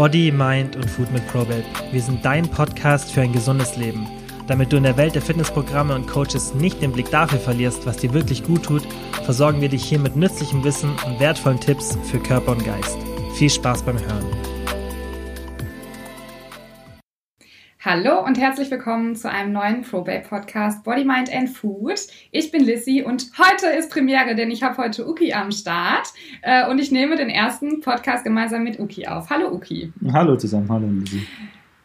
Body, Mind und Food mit Probate. Wir sind dein Podcast für ein gesundes Leben. Damit du in der Welt der Fitnessprogramme und Coaches nicht den Blick dafür verlierst, was dir wirklich gut tut, versorgen wir dich hier mit nützlichem Wissen und wertvollen Tipps für Körper und Geist. Viel Spaß beim Hören. Hallo und herzlich willkommen zu einem neuen ProBabe Podcast Body, Mind and Food. Ich bin Lissy und heute ist Premiere, denn ich habe heute Uki am Start äh, und ich nehme den ersten Podcast gemeinsam mit Uki auf. Hallo Uki. Hallo zusammen, hallo Lissy.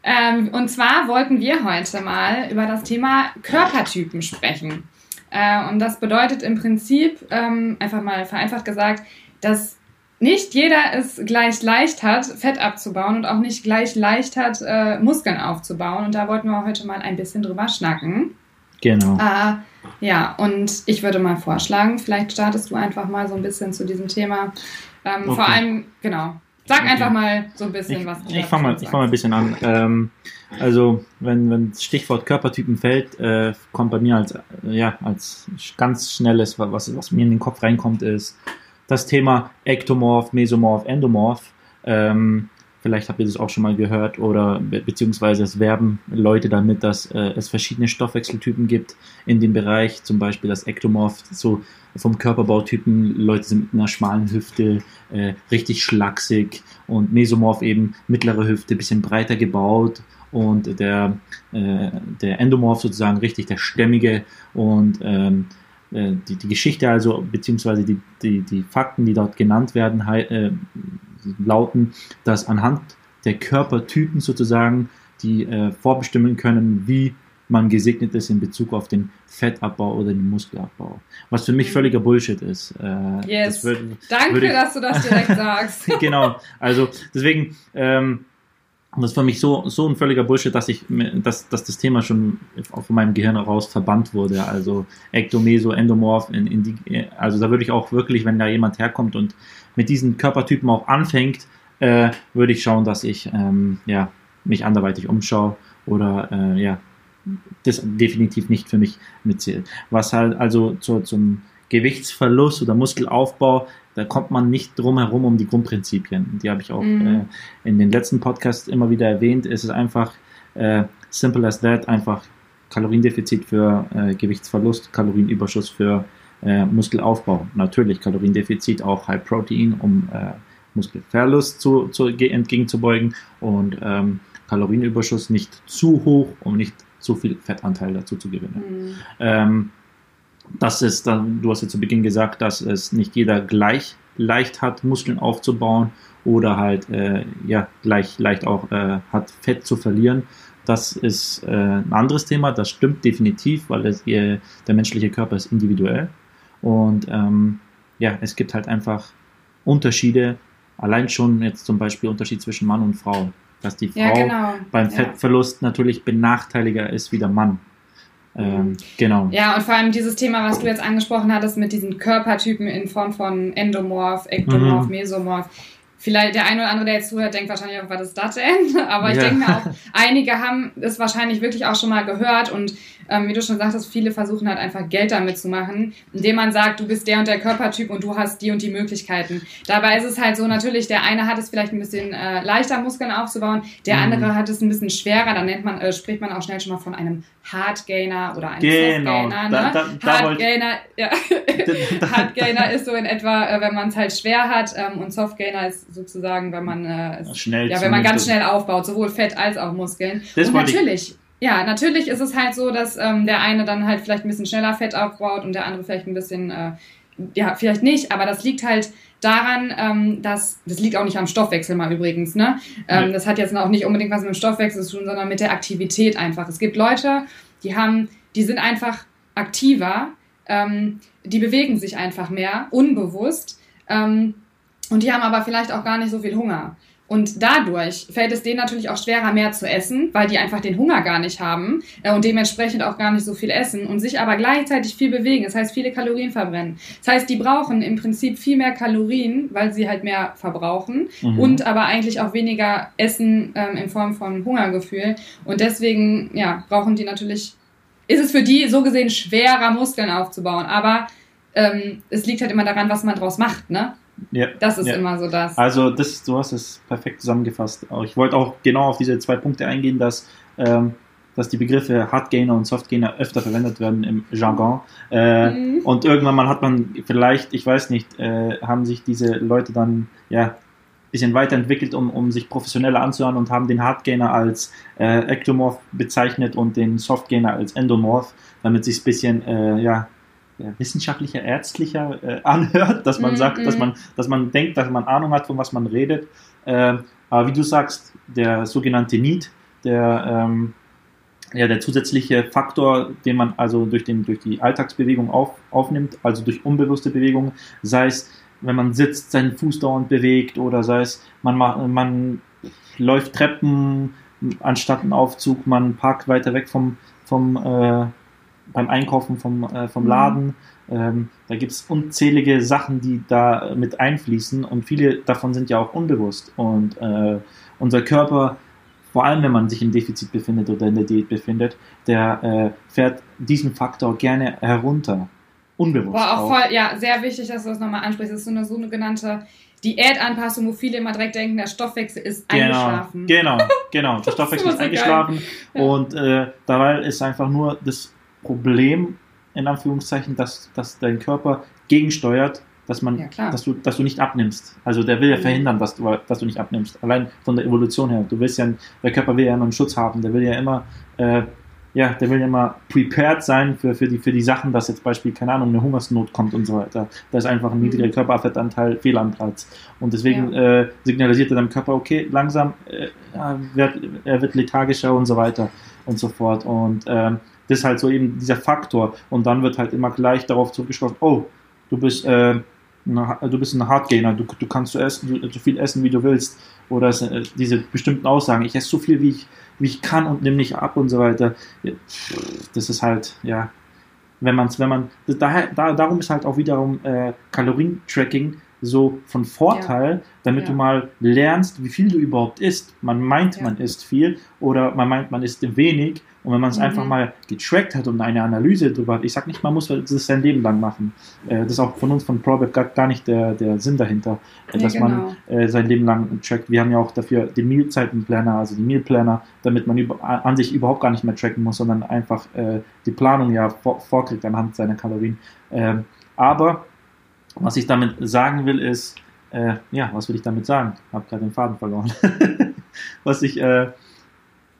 Ähm, und zwar wollten wir heute mal über das Thema Körpertypen sprechen. Äh, und das bedeutet im Prinzip, ähm, einfach mal vereinfacht gesagt, dass nicht jeder es gleich leicht hat, Fett abzubauen und auch nicht gleich leicht hat, äh, Muskeln aufzubauen. Und da wollten wir heute mal ein bisschen drüber schnacken. Genau. Äh, ja, und ich würde mal vorschlagen, vielleicht startest du einfach mal so ein bisschen zu diesem Thema. Ähm, okay. Vor allem, genau. Sag okay. einfach mal so ein bisschen ich, was du Ich fange mal, fang mal ein bisschen an. Ähm, also, wenn, wenn das Stichwort Körpertypen fällt, äh, kommt bei mir als, äh, ja, als ganz schnelles, was, was mir in den Kopf reinkommt, ist das Thema Ektomorph, Mesomorph, Endomorph. Ähm, vielleicht habt ihr das auch schon mal gehört oder be beziehungsweise es werben Leute damit, dass äh, es verschiedene Stoffwechseltypen gibt in dem Bereich, zum Beispiel das Ektomorph, so vom Körperbautypen, Leute sind mit einer schmalen Hüfte, äh, richtig schlaksig und Mesomorph eben mittlere Hüfte, bisschen breiter gebaut und der, äh, der Endomorph sozusagen richtig der stämmige und ähm, äh, die, die Geschichte also, beziehungsweise die, die, die Fakten, die dort genannt werden, äh, lauten, dass anhand der Körpertypen sozusagen, die äh, vorbestimmen können, wie man gesegnet ist in Bezug auf den Fettabbau oder den Muskelabbau. Was für mich völliger Bullshit ist. Äh, yes. Wird, Danke, ich, dass du das direkt sagst. genau. Also deswegen, ähm, und das ist für mich so, so ein völliger Bullshit, dass ich, dass, dass das Thema schon von meinem Gehirn heraus verbannt wurde. Also Ektomeso, Endomorph, in, in die, also da würde ich auch wirklich, wenn da jemand herkommt und mit diesen Körpertypen auch anfängt, äh, würde ich schauen, dass ich ähm, ja, mich anderweitig umschaue oder äh, ja, das definitiv nicht für mich mitzählt. Was halt also zu, zum Gewichtsverlust oder Muskelaufbau da kommt man nicht drum herum um die Grundprinzipien. Die habe ich auch mhm. äh, in den letzten Podcasts immer wieder erwähnt. Es ist einfach äh, simple as that, einfach Kaloriendefizit für äh, Gewichtsverlust, Kalorienüberschuss für äh, Muskelaufbau. Natürlich Kaloriendefizit auch High Protein, um äh, Muskelverlust zu, zu, entgegenzubeugen und ähm, Kalorienüberschuss nicht zu hoch, um nicht zu viel Fettanteil dazu zu gewinnen. Mhm. Ähm, das ist dann, du hast ja zu Beginn gesagt, dass es nicht jeder gleich leicht hat, Muskeln aufzubauen oder halt äh, ja gleich leicht auch äh, hat, Fett zu verlieren. Das ist äh, ein anderes Thema, das stimmt definitiv, weil es, äh, der menschliche Körper ist individuell. Und ähm, ja, es gibt halt einfach Unterschiede, allein schon jetzt zum Beispiel Unterschied zwischen Mann und Frau, dass die Frau ja, genau. beim Fettverlust ja. natürlich benachteiliger ist wie der Mann. Ähm, genau. Ja, und vor allem dieses Thema, was du jetzt angesprochen hattest mit diesen Körpertypen in Form von Endomorph, Ektomorph, mhm. Mesomorph. Vielleicht der eine oder andere, der jetzt zuhört, denkt wahrscheinlich auch, was ist das denn? Aber ich ja. denke mir auch, einige haben es wahrscheinlich wirklich auch schon mal gehört und ähm, wie du schon sagtest, viele versuchen halt einfach Geld damit zu machen, indem man sagt, du bist der und der Körpertyp und du hast die und die Möglichkeiten. Dabei ist es halt so, natürlich, der eine hat es vielleicht ein bisschen äh, leichter, Muskeln aufzubauen, der mhm. andere hat es ein bisschen schwerer, dann nennt man, äh, spricht man auch schnell schon mal von einem Hardgainer oder einem genau. Softgainer. Ne? Da, da, Hardgainer, ja. Hardgainer ist so in etwa, äh, wenn man es halt schwer hat ähm, und Softgainer ist sozusagen, wenn man äh, schnell ja, wenn man ganz schnell aufbaut, sowohl Fett als auch Muskeln. Das und natürlich ja, natürlich ist es halt so, dass ähm, der eine dann halt vielleicht ein bisschen schneller Fett aufbaut und der andere vielleicht ein bisschen, äh, ja, vielleicht nicht, aber das liegt halt daran, ähm, dass, das liegt auch nicht am Stoffwechsel mal übrigens, ne? Ähm, Das hat jetzt auch nicht unbedingt was mit dem Stoffwechsel zu tun, sondern mit der Aktivität einfach. Es gibt Leute, die haben, die sind einfach aktiver, ähm, die bewegen sich einfach mehr, unbewusst, ähm, und die haben aber vielleicht auch gar nicht so viel Hunger. Und dadurch fällt es denen natürlich auch schwerer, mehr zu essen, weil die einfach den Hunger gar nicht haben äh, und dementsprechend auch gar nicht so viel essen und sich aber gleichzeitig viel bewegen. Das heißt, viele Kalorien verbrennen. Das heißt, die brauchen im Prinzip viel mehr Kalorien, weil sie halt mehr verbrauchen mhm. und aber eigentlich auch weniger essen ähm, in Form von Hungergefühl. Und deswegen, ja, brauchen die natürlich, ist es für die so gesehen schwerer, Muskeln aufzubauen. Aber ähm, es liegt halt immer daran, was man draus macht, ne? Ja, das ist ja. immer so das. Also das, du hast es perfekt zusammengefasst. Ich wollte auch genau auf diese zwei Punkte eingehen, dass, ähm, dass die Begriffe Hardgainer und Softgainer öfter verwendet werden im Jargon. Äh, mhm. Und irgendwann mal hat man vielleicht, ich weiß nicht, äh, haben sich diese Leute dann ja bisschen weiterentwickelt, um, um sich professioneller anzuhören und haben den Hardgainer als äh, Ectomorph bezeichnet und den Softgainer als Endomorph, damit sich ein bisschen äh, ja, wissenschaftlicher, ärztlicher äh, anhört, dass man mm, sagt, dass mhm. man, dass man denkt, dass man Ahnung hat, von was man redet. Äh, aber wie du sagst, der sogenannte Need, der, ähm, ja, der zusätzliche Faktor, den man also durch, den, durch die Alltagsbewegung auf, aufnimmt, also durch unbewusste Bewegung, sei es, wenn man sitzt, seinen Fuß dauernd bewegt oder sei es, man, man läuft Treppen anstatt einen Aufzug, man parkt weiter weg vom, vom äh, beim Einkaufen vom, äh, vom mhm. Laden. Ähm, da gibt es unzählige Sachen, die da mit einfließen und viele davon sind ja auch unbewusst. Und äh, unser Körper, vor allem wenn man sich im Defizit befindet oder in der Diät befindet, der äh, fährt diesen Faktor gerne herunter. Unbewusst. War auch, auch, voll, ja, sehr wichtig, dass du das nochmal ansprichst. Das ist so eine, so eine genannte Diätanpassung, wo viele immer direkt denken, der Stoffwechsel ist genau, eingeschlafen. Genau, genau. Der Stoffwechsel ist, so eingeschlafen. Ja. Und äh, dabei ist einfach nur das Problem, in Anführungszeichen, dass, dass dein Körper gegensteuert, dass man, ja, dass du, dass du nicht abnimmst. Also der will ja mhm. verhindern, dass du, dass du nicht abnimmst. Allein von der Evolution her. Du willst ja, der Körper will ja immer einen Schutz haben. Der will ja immer, äh, ja, der will ja immer prepared sein für, für die, für die Sachen, dass jetzt Beispiel, keine Ahnung, eine Hungersnot kommt und so weiter. Da ist einfach ein niedriger mhm. Körperfettanteil fehl am Platz. Und deswegen ja. äh, signalisiert er deinem Körper, okay, langsam, äh, er, wird, er wird lethargischer und so weiter und so fort. Und ähm, das ist halt so eben dieser Faktor. Und dann wird halt immer gleich darauf zurückgeschlossen, oh, du bist, äh, du bist ein Hardgainer, du, du kannst so, essen, so viel essen, wie du willst. Oder es, äh, diese bestimmten Aussagen, ich esse so viel, wie ich, wie ich kann und nimm nicht ab und so weiter. Das ist halt, ja, wenn man es, wenn man, daher, da, darum ist halt auch wiederum äh, Kalorientracking so von Vorteil, ja. damit ja. du mal lernst, wie viel du überhaupt isst. Man meint, ja. man isst viel oder man meint, man isst wenig. Und wenn man es mhm. einfach mal getrackt hat und eine Analyse darüber hat, ich sage nicht, man muss das sein Leben lang machen. Äh, das ist auch von uns, von ProBet, gar, nicht der, der Sinn dahinter, äh, dass genau. man äh, sein Leben lang trackt. Wir haben ja auch dafür den Mealzeitenplaner, also den Mealplaner, damit man an sich überhaupt gar nicht mehr tracken muss, sondern einfach die Planung ja vor, vorkriegt anhand seiner Kalorien. Ähm, aber was ich damit sagen will, ist, äh, ja, was will ich damit sagen? Habe gerade den Faden verloren. was ich. Äh,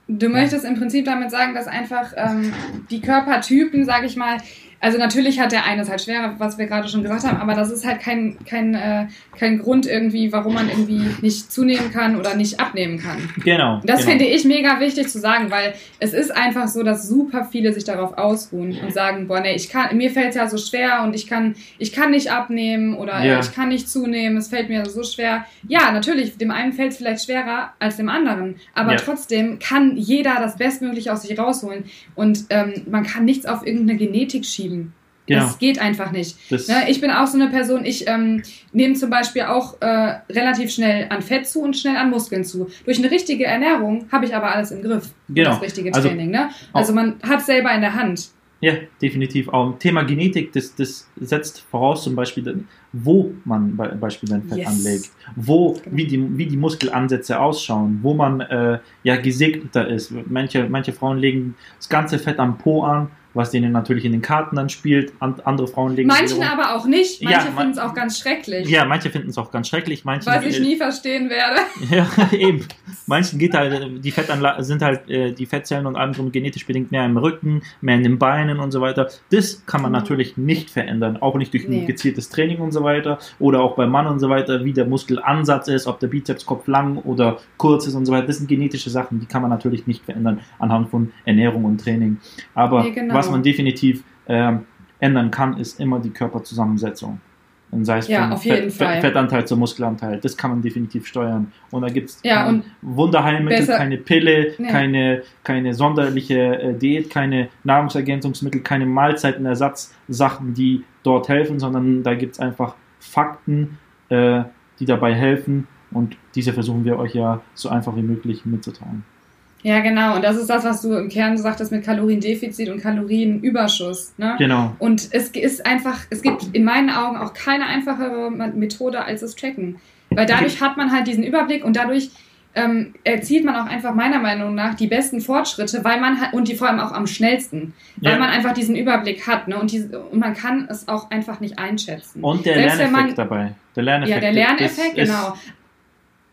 du möchtest im Prinzip damit sagen, dass einfach ähm, die Körpertypen, sage ich mal, also natürlich hat der eine es halt schwerer, was wir gerade schon gesagt haben, aber das ist halt kein, kein, äh, kein Grund irgendwie, warum man irgendwie nicht zunehmen kann oder nicht abnehmen kann. Genau. Das genau. finde ich mega wichtig zu sagen, weil es ist einfach so, dass super viele sich darauf ausruhen und sagen, boah, nee, ich kann, mir fällt es ja so schwer und ich kann, ich kann nicht abnehmen oder ja. ich kann nicht zunehmen, es fällt mir so schwer. Ja, natürlich, dem einen fällt es vielleicht schwerer als dem anderen, aber ja. trotzdem kann jeder das Bestmögliche aus sich rausholen und ähm, man kann nichts auf irgendeine Genetik schieben. Genau. Das geht einfach nicht. Ne, ich bin auch so eine Person, ich ähm, nehme zum Beispiel auch äh, relativ schnell an Fett zu und schnell an Muskeln zu. Durch eine richtige Ernährung habe ich aber alles im Griff. Genau. Das richtige also Training. Ne? Also man hat selber in der Hand. Ja, definitiv. Auch Thema Genetik, das, das setzt voraus zum Beispiel, wo man bei, Beispiel sein Fett yes. anlegt, wo, genau. wie, die, wie die Muskelansätze ausschauen, wo man äh, ja gesegneter ist. Manche, manche Frauen legen das ganze Fett am Po an was denen natürlich in den Karten dann spielt. andere Frauen legen Manchen aber auch nicht. Manche ja, finden es auch ganz schrecklich. Ja, manche finden es auch ganz schrecklich. Manche, was ich nie verstehen werde. Ja, eben. Manchen geht halt, die Fettanla sind halt äh, die Fettzellen und allem genetisch bedingt mehr im Rücken, mehr in den Beinen und so weiter. Das kann man mhm. natürlich nicht verändern. Auch nicht durch nee. ein gezieltes Training und so weiter. Oder auch beim Mann und so weiter, wie der Muskelansatz ist, ob der Bizepskopf lang oder kurz ist und so weiter. Das sind genetische Sachen, die kann man natürlich nicht verändern anhand von Ernährung und Training. Aber nee, genau. was was man definitiv ähm, ändern kann, ist immer die Körperzusammensetzung. Und sei es ja, Fett, Fett, Fettanteil zum Muskelanteil. Das kann man definitiv steuern. Und da gibt es ja, Wunderheilmittel, keine Pille, nee. keine, keine sonderliche äh, Diät, keine Nahrungsergänzungsmittel, keine Mahlzeitenersatzsachen, die dort helfen, sondern da gibt es einfach Fakten, äh, die dabei helfen. Und diese versuchen wir euch ja so einfach wie möglich mitzuteilen. Ja, genau. Und das ist das, was du im Kern gesagt hast mit Kaloriendefizit und Kalorienüberschuss. Ne? Genau. Und es ist einfach, es gibt in meinen Augen auch keine einfachere Methode als das Tracken. Weil dadurch hat man halt diesen Überblick und dadurch ähm, erzielt man auch einfach meiner Meinung nach die besten Fortschritte, weil man hat, und die vor allem auch am schnellsten, weil ja. man einfach diesen Überblick hat, ne? Und, diese, und man kann es auch einfach nicht einschätzen. Und der Selbst Lerneffekt man, dabei. Der Lerneffekt. Ja, der Lerneffekt, ist, genau.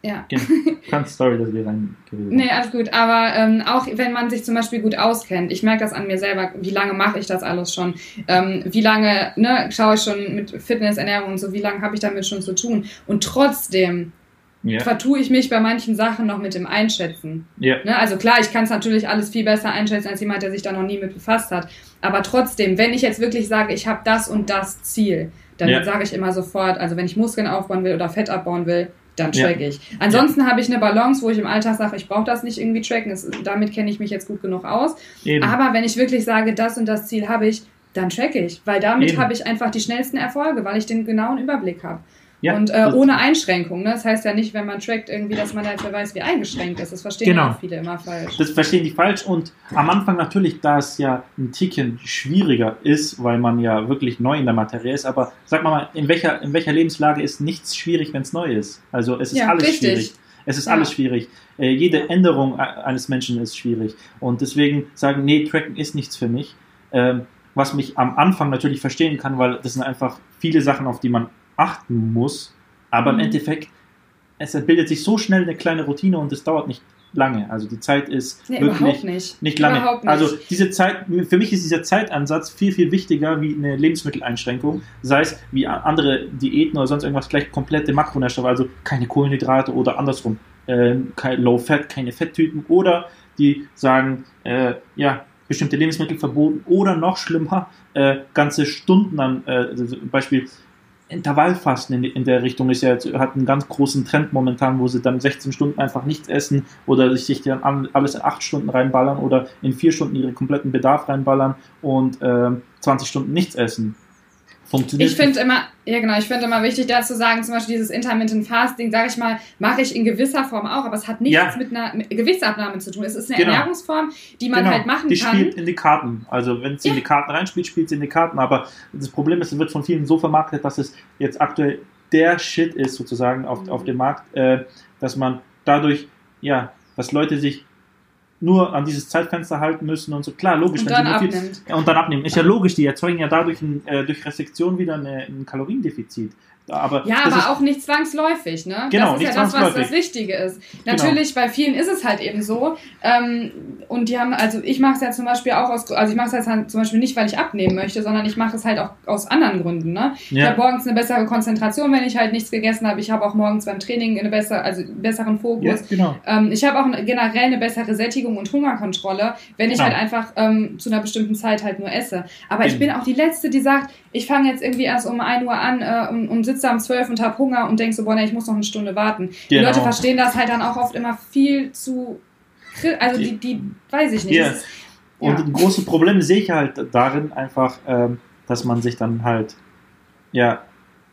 Ja. Genau. Ganz sorry, dass wir rein Nee, alles gut. Aber ähm, auch wenn man sich zum Beispiel gut auskennt, ich merke das an mir selber, wie lange mache ich das alles schon? Ähm, wie lange ne, schaue ich schon mit Fitness, Ernährung und so, wie lange habe ich damit schon zu tun? Und trotzdem ja. vertue ich mich bei manchen Sachen noch mit dem Einschätzen. Ja. Ne? Also klar, ich kann es natürlich alles viel besser einschätzen als jemand, der sich da noch nie mit befasst hat. Aber trotzdem, wenn ich jetzt wirklich sage, ich habe das und das Ziel, dann ja. sage ich immer sofort, also wenn ich Muskeln aufbauen will oder Fett abbauen will, dann track ja. ich. Ansonsten ja. habe ich eine Balance, wo ich im Alltag sage, ich brauche das nicht irgendwie tracken. Das, damit kenne ich mich jetzt gut genug aus. Eben. Aber wenn ich wirklich sage, das und das Ziel habe ich, dann track ich. Weil damit habe ich einfach die schnellsten Erfolge, weil ich den genauen Überblick habe. Ja, und äh, ohne Einschränkung. Ne? Das heißt ja nicht, wenn man trackt, irgendwie, dass man halt weiß, wie eingeschränkt ist. Das verstehen genau. ja viele immer falsch. Das verstehen die falsch. Und am Anfang natürlich, da es ja ein Ticken schwieriger ist, weil man ja wirklich neu in der Materie ist. Aber sag mal, in welcher, in welcher Lebenslage ist nichts schwierig, wenn es neu ist? Also es ist ja, alles richtig. schwierig. Es ist ja. alles schwierig. Äh, jede Änderung eines Menschen ist schwierig. Und deswegen sagen, nee, Tracken ist nichts für mich. Ähm, was mich am Anfang natürlich verstehen kann, weil das sind einfach viele Sachen, auf die man achten muss. Aber mhm. im Endeffekt, es bildet sich so schnell eine kleine Routine und es dauert nicht lange. Also die Zeit ist nee, wirklich nicht. nicht lange. Nicht. Also diese Zeit, für mich ist dieser Zeitansatz viel, viel wichtiger wie eine Lebensmitteleinschränkung. Sei es wie andere Diäten oder sonst irgendwas, gleich komplette Makronährstoffe, also keine Kohlenhydrate oder andersrum, äh, kein Low Fat, keine Fetttypen oder die sagen, äh, ja, bestimmte Lebensmittel verboten oder noch schlimmer, äh, ganze Stunden an, äh, also Beispiel Intervallfasten in, in, der Richtung ist ja hat einen ganz großen Trend momentan, wo sie dann 16 Stunden einfach nichts essen oder sich dann alles in 8 Stunden reinballern oder in 4 Stunden ihren kompletten Bedarf reinballern und äh, 20 Stunden nichts essen funktioniert. Ich finde immer, ja genau, ich finde immer wichtig dazu sagen, zum Beispiel dieses Intermittent Fasting, sage ich mal, mache ich in gewisser Form auch, aber es hat nichts ja. mit einer Gewichtsabnahme zu tun. Es ist eine genau. Ernährungsform, die man genau. halt machen die kann. Die spielt in die Karten. Also wenn sie ja. in die Karten reinspielt, spielt sie in die Karten. Aber das Problem ist, es wird von vielen so vermarktet, dass es jetzt aktuell der Shit ist sozusagen auf, mhm. auf dem Markt, äh, dass man dadurch, ja, dass Leute sich nur an dieses Zeitfenster halten müssen und so. Klar, logisch. Und dann abnimmt. Viel, und dann abnehmen. Ist ja logisch, die erzeugen ja dadurch ein, äh, durch Restriktion wieder eine, ein Kaloriendefizit. Aber ja, aber auch nicht zwangsläufig, ne? Genau, das ist ja das, was das Wichtige ist. Genau. Natürlich, genau. bei vielen ist es halt eben so. Ähm, und die haben, also ich mache es ja zum Beispiel auch aus, also ich mache es jetzt halt zum Beispiel nicht, weil ich abnehmen möchte, sondern ich mache es halt auch aus anderen Gründen, ne? Ja. Ich habe morgens eine bessere Konzentration, wenn ich halt nichts gegessen habe. Ich habe auch morgens beim Training eine bessere, also einen besseren Fokus. Ja, genau. Ähm, ich habe auch generell eine bessere Sättigung und Hungerkontrolle, wenn ich genau. halt einfach ähm, zu einer bestimmten Zeit halt nur esse. Aber ich bin auch die Letzte, die sagt, ich fange jetzt irgendwie erst um 1 Uhr an äh, und, und sitze um 12 und habe Hunger und denke so, boah, nee, ich muss noch eine Stunde warten. Genau. Die Leute verstehen das halt dann auch oft immer viel zu, also die, die weiß ich nicht. Yeah. Ist, ja. Und ein großes Problem sehe ich halt darin einfach, ähm, dass man sich dann halt, ja,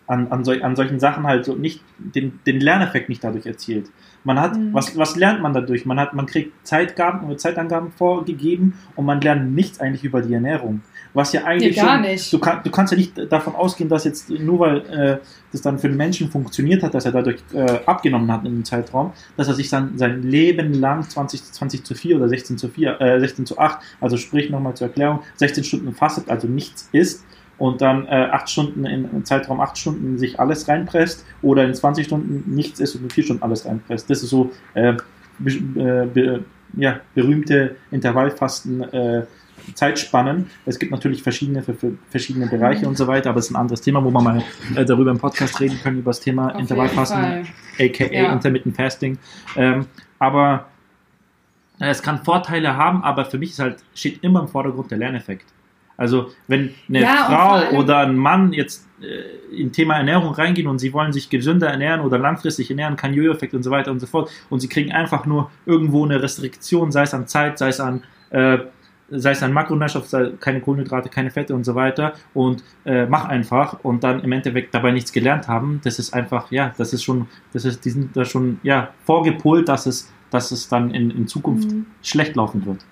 an, an, sol an solchen Sachen halt so nicht den, den Lerneffekt nicht dadurch erzielt. Man hat, mhm. was, was lernt man dadurch? Man hat, man kriegt Zeitgaben oder Zeitangaben vorgegeben und man lernt nichts eigentlich über die Ernährung. Was ja eigentlich. Nee, gar schon, nicht. Du, kann, du kannst ja nicht davon ausgehen, dass jetzt nur weil äh, das dann für den Menschen funktioniert hat, dass er dadurch äh, abgenommen hat in dem Zeitraum, dass er sich dann sein Leben lang 20, 20 zu 4 oder 16 zu 4, äh, 16 zu 8, also sprich nochmal zur Erklärung, 16 Stunden fastet, also nichts isst und dann äh, 8 Stunden in, im Zeitraum 8 Stunden sich alles reinpresst oder in 20 Stunden nichts isst und in 4 Stunden alles reinpresst. Das ist so äh, be, äh, be, ja, berühmte Intervallfasten äh, Zeitspannen. Es gibt natürlich verschiedene für, für verschiedene Bereiche und so weiter, aber es ist ein anderes Thema, wo wir mal äh, darüber im Podcast reden können, über das Thema Auf Intervallfasten, aka ja. Intermittent Fasting. Ähm, aber äh, es kann Vorteile haben, aber für mich ist halt, steht immer im Vordergrund der Lerneffekt. Also wenn eine ja, Frau oder ein Mann jetzt äh, in Thema Ernährung reingehen und sie wollen sich gesünder ernähren oder langfristig ernähren, kein Jojo-Effekt und so weiter und so fort und sie kriegen einfach nur irgendwo eine Restriktion, sei es an Zeit, sei es an äh, sei es ein Makronährstoff, sei keine Kohlenhydrate, keine Fette und so weiter und äh, mach einfach und dann im Endeffekt dabei nichts gelernt haben, das ist einfach, ja, das ist schon, das ist, die sind da schon, ja, vorgepolt, dass es dass es dann in, in Zukunft mhm. schlecht laufen wird.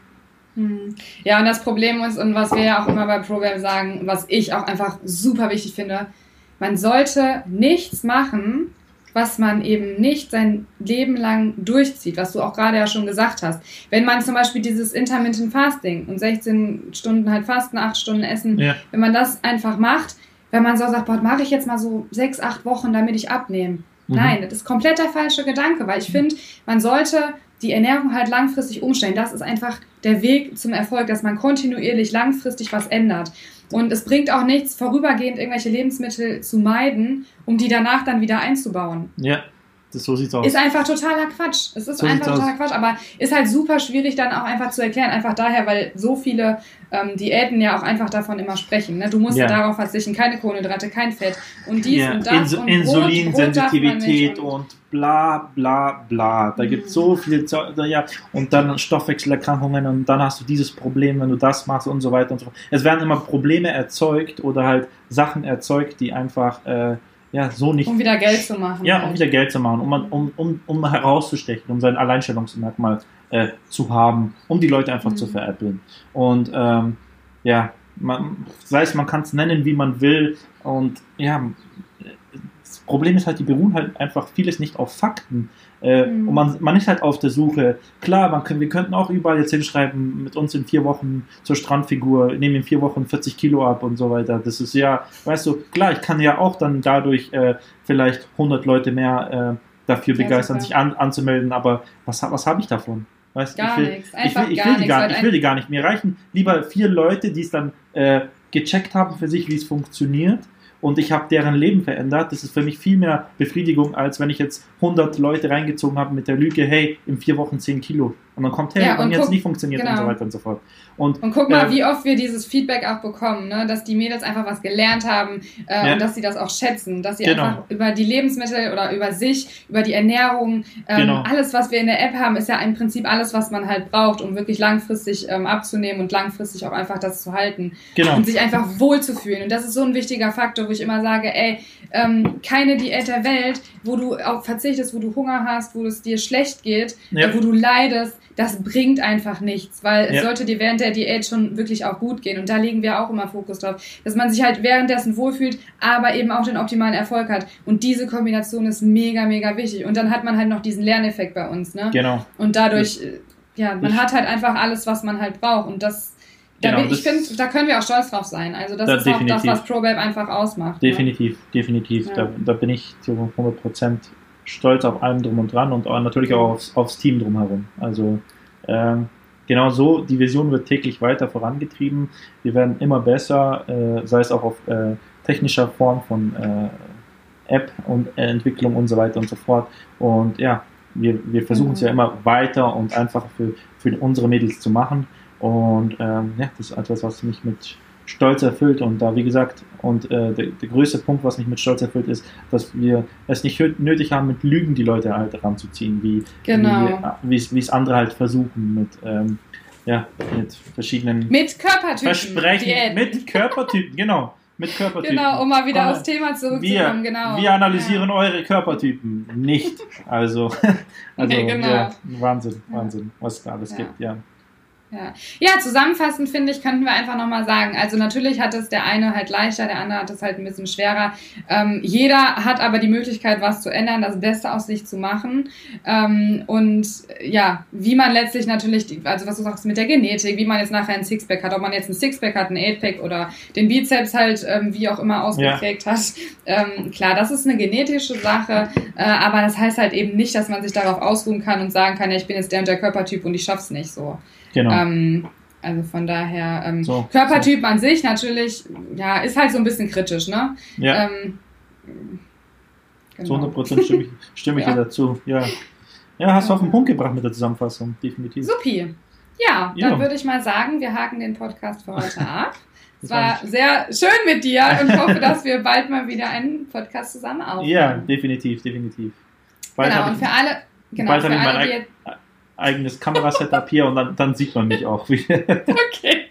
Mhm. Ja, und das Problem ist, und was wir ja auch immer bei ProGram sagen, was ich auch einfach super wichtig finde, man sollte nichts machen, was man eben nicht sein Leben lang durchzieht, was du auch gerade ja schon gesagt hast. Wenn man zum Beispiel dieses Intermittent Fasting und 16 Stunden halt fasten, 8 Stunden essen, ja. wenn man das einfach macht, wenn man so sagt, boah, mache ich jetzt mal so 6, 8 Wochen, damit ich abnehme. Mhm. Nein, das ist komplett der falsche Gedanke, weil ich finde, man sollte die Ernährung halt langfristig umstellen. Das ist einfach der Weg zum Erfolg, dass man kontinuierlich langfristig was ändert. Und es bringt auch nichts, vorübergehend irgendwelche Lebensmittel zu meiden, um die danach dann wieder einzubauen. Ja, das, so sieht's aus. Ist einfach totaler Quatsch. Es ist so einfach totaler aus. Quatsch, aber ist halt super schwierig dann auch einfach zu erklären. Einfach daher, weil so viele ähm, Diäten ja auch einfach davon immer sprechen. Ne? Du musst ja. darauf verzichten, keine Kohlenhydrate, kein Fett und dies ja. und das Ins und Insulinsensitivität und bla bla bla. Da mhm. gibt es so viel ja, und dann Stoffwechselerkrankungen und dann hast du dieses Problem, wenn du das machst und so weiter und so fort. Es werden immer Probleme erzeugt oder halt Sachen erzeugt, die einfach äh, ja, so nicht. Um wieder Geld zu machen. Ja, halt. um wieder Geld zu machen, um, um, um, um herauszustechen, um sein Alleinstellungsmerkmal äh, zu haben, um die Leute einfach mhm. zu veräppeln. Und ähm, ja, man, sei es, man kann es nennen, wie man will. Und ja, das Problem ist halt, die beruhen halt einfach vieles nicht auf Fakten. Äh, mhm. Und man, man ist halt auf der Suche. Klar, man können, wir könnten auch überall jetzt hinschreiben, mit uns in vier Wochen zur Strandfigur, nehmen in vier Wochen 40 Kilo ab und so weiter. Das ist ja, weißt du, klar, ich kann ja auch dann dadurch äh, vielleicht 100 Leute mehr äh, dafür ja, begeistern, super. sich an, anzumelden, aber was, was habe ich davon? Weißt, gar ich will, nichts. Einfach ich will, ich will, die gar, ich will die gar nicht. Mir reichen lieber vier Leute, die es dann äh, gecheckt haben für sich, wie es funktioniert und ich habe deren Leben verändert. Das ist für mich viel mehr Befriedigung, als wenn ich jetzt 100 Leute reingezogen habe mit der Lüge, hey, in vier Wochen 10 Kilo. Und dann kommt, hey, ja, und, und jetzt nicht funktioniert genau. und so weiter und so fort. Und, und guck mal, äh, wie oft wir dieses Feedback auch bekommen, ne? dass die Mädels einfach was gelernt haben äh, ja. und dass sie das auch schätzen, dass sie genau. einfach über die Lebensmittel oder über sich, über die Ernährung, ähm, genau. alles, was wir in der App haben, ist ja im Prinzip alles, was man halt braucht, um wirklich langfristig ähm, abzunehmen und langfristig auch einfach das zu halten genau. und sich einfach wohlzufühlen. Und das ist so ein wichtiger Faktor, wo ich immer sage, ey, ähm, keine Diät der Welt, wo du auf verzichtest, wo du Hunger hast, wo es dir schlecht geht, ja. äh, wo du leidest, das bringt einfach nichts, weil ja. es sollte dir während der Diät schon wirklich auch gut gehen. Und da legen wir auch immer Fokus drauf, dass man sich halt währenddessen wohlfühlt, aber eben auch den optimalen Erfolg hat. Und diese Kombination ist mega, mega wichtig. Und dann hat man halt noch diesen Lerneffekt bei uns. Ne? Genau. Und dadurch, ja, man ich, hat halt einfach alles, was man halt braucht. Und das da genau, bin, ich finde, da können wir auch stolz drauf sein. Also das da ist definitiv. auch das, was ProBab einfach ausmacht. Definitiv, ne? definitiv. Ja. Da, da, bin ich zu 100 Prozent stolz auf allem drum und dran und natürlich auch aufs, aufs Team drumherum. Also ähm, genau so, die Vision wird täglich weiter vorangetrieben. Wir werden immer besser, äh, sei es auch auf äh, technischer Form von äh, App und äh, Entwicklung und so weiter und so fort. Und ja, wir, wir versuchen es ja mhm. immer weiter und einfacher für, für unsere Mädels zu machen. Und ähm, ja, das ist etwas, was mich mit Stolz erfüllt. Und da, wie gesagt, und äh, der, der, größte Punkt, was mich mit Stolz erfüllt, ist, dass wir es nicht nötig haben, mit Lügen die Leute halt ranzuziehen, wie genau. wie es andere halt versuchen mit ähm, ja, mit verschiedenen mit Körpertypen Versprechen, Diät. mit Körpertypen, genau. Mit Körpertypen. Genau, um mal wieder Komm, aufs Thema zurückzukommen, wir, genau. Wir analysieren ja. eure Körpertypen nicht. Also, also nee, genau. ja, Wahnsinn, Wahnsinn, was da alles ja. gibt, ja. Ja. ja, zusammenfassend finde ich, könnten wir einfach nochmal sagen, also natürlich hat es der eine halt leichter, der andere hat es halt ein bisschen schwerer. Ähm, jeder hat aber die Möglichkeit, was zu ändern, das Beste aus sich zu machen. Ähm, und ja, wie man letztlich natürlich, also was du sagst mit der Genetik, wie man jetzt nachher ein Sixpack hat, ob man jetzt ein Sixpack hat, ein Eightpack oder den Bizeps halt ähm, wie auch immer ausgeprägt ja. hat. Ähm, klar, das ist eine genetische Sache, äh, aber das heißt halt eben nicht, dass man sich darauf ausruhen kann und sagen kann, ja, ich bin jetzt der und der Körpertyp und ich schaff's nicht so. Genau. Ähm, also von daher, ähm, so, Körpertyp so. an sich natürlich, ja, ist halt so ein bisschen kritisch, ne? Ja. Ähm, genau. Zu 100 Prozent stimme ich, stimme ich ja. dir dazu, ja. Ja, hast du auf den Punkt gebracht mit der Zusammenfassung, definitiv. Supi. Ja, dann ja. würde ich mal sagen, wir haken den Podcast für heute ab. Es war sehr schön mit dir und hoffe, dass wir bald mal wieder einen Podcast zusammen aufnehmen. Ja, definitiv, definitiv. Bald genau, und für alle, genau, für alle, die jetzt eigenes Kamerasetup hier und dann, dann sieht man mich auch wieder. okay.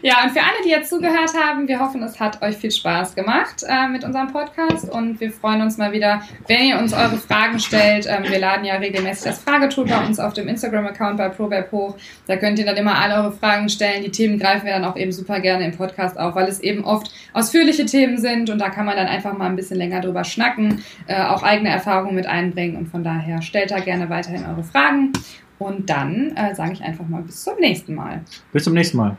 Ja, und für alle, die jetzt zugehört haben, wir hoffen, es hat euch viel Spaß gemacht äh, mit unserem Podcast und wir freuen uns mal wieder, wenn ihr uns eure Fragen stellt. Ähm, wir laden ja regelmäßig das Fragetool bei uns auf dem Instagram-Account bei ProBab hoch. Da könnt ihr dann immer alle eure Fragen stellen. Die Themen greifen wir dann auch eben super gerne im Podcast auf, weil es eben oft ausführliche Themen sind und da kann man dann einfach mal ein bisschen länger drüber schnacken, äh, auch eigene Erfahrungen mit einbringen und von daher stellt da gerne weiterhin eure Fragen. Und dann äh, sage ich einfach mal bis zum nächsten Mal. Bis zum nächsten Mal.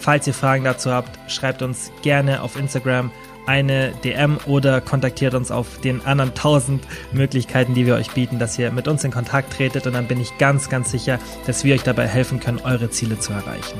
Falls ihr Fragen dazu habt, schreibt uns gerne auf Instagram eine DM oder kontaktiert uns auf den anderen tausend Möglichkeiten, die wir euch bieten, dass ihr mit uns in Kontakt tretet und dann bin ich ganz, ganz sicher, dass wir euch dabei helfen können, eure Ziele zu erreichen.